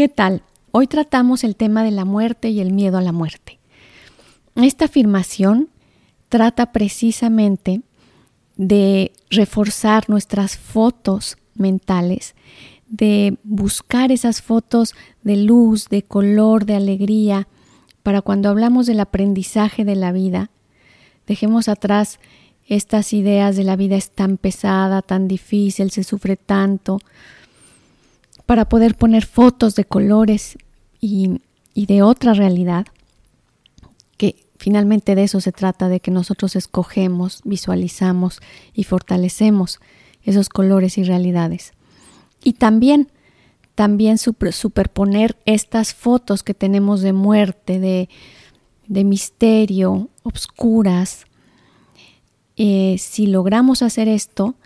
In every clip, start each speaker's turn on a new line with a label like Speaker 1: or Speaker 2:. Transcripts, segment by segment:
Speaker 1: ¿Qué tal? Hoy tratamos el tema de la muerte y el miedo a la muerte. Esta afirmación trata precisamente de reforzar nuestras fotos mentales, de buscar esas fotos de luz, de color, de alegría, para cuando hablamos del aprendizaje de la vida, dejemos atrás estas ideas de la vida es tan pesada, tan difícil, se sufre tanto, para poder poner fotos de colores y, y de otra realidad, que finalmente de eso se trata, de que nosotros escogemos, visualizamos y fortalecemos esos colores y realidades. Y también, también superponer estas fotos que tenemos de muerte, de, de misterio, obscuras. Eh, si logramos hacer esto,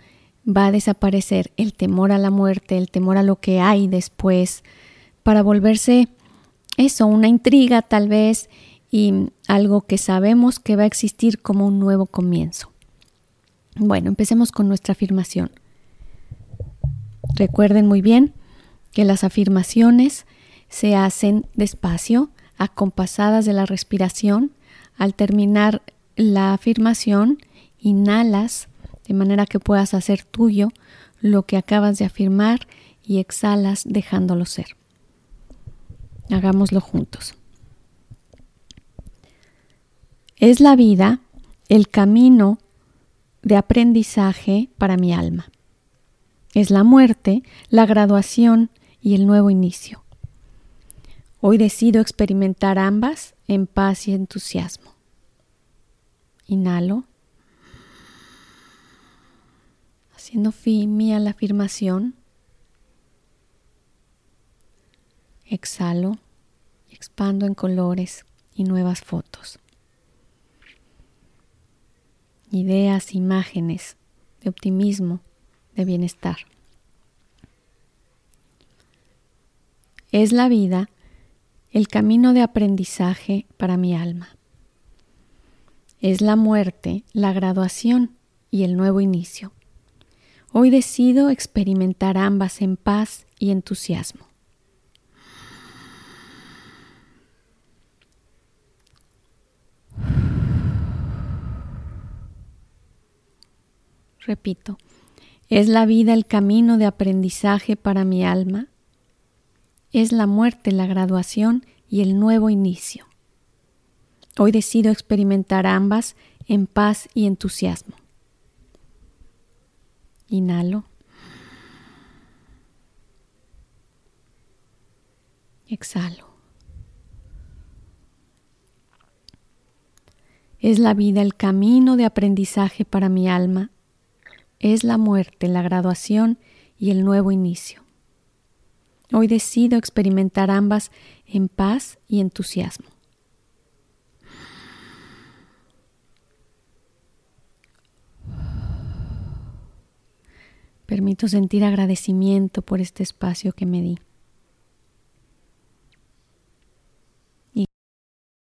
Speaker 1: va a desaparecer el temor a la muerte, el temor a lo que hay después, para volverse eso, una intriga tal vez y algo que sabemos que va a existir como un nuevo comienzo. Bueno, empecemos con nuestra afirmación. Recuerden muy bien que las afirmaciones se hacen despacio, acompasadas de la respiración. Al terminar la afirmación, inhalas de manera que puedas hacer tuyo lo que acabas de afirmar y exhalas dejándolo ser. Hagámoslo juntos. Es la vida el camino de aprendizaje para mi alma. Es la muerte, la graduación y el nuevo inicio. Hoy decido experimentar ambas en paz y entusiasmo. Inhalo haciendo mía la afirmación. Exhalo y expando en colores y nuevas fotos. Ideas, imágenes de optimismo, de bienestar. Es la vida el camino de aprendizaje para mi alma. Es la muerte, la graduación y el nuevo inicio. Hoy decido experimentar ambas en paz y entusiasmo. Repito, es la vida el camino de aprendizaje para mi alma. Es la muerte la graduación y el nuevo inicio. Hoy decido experimentar ambas en paz y entusiasmo. Inhalo. Exhalo. Es la vida el camino de aprendizaje para mi alma. Es la muerte, la graduación y el nuevo inicio. Hoy decido experimentar ambas en paz y entusiasmo. Permito sentir agradecimiento por este espacio que me di.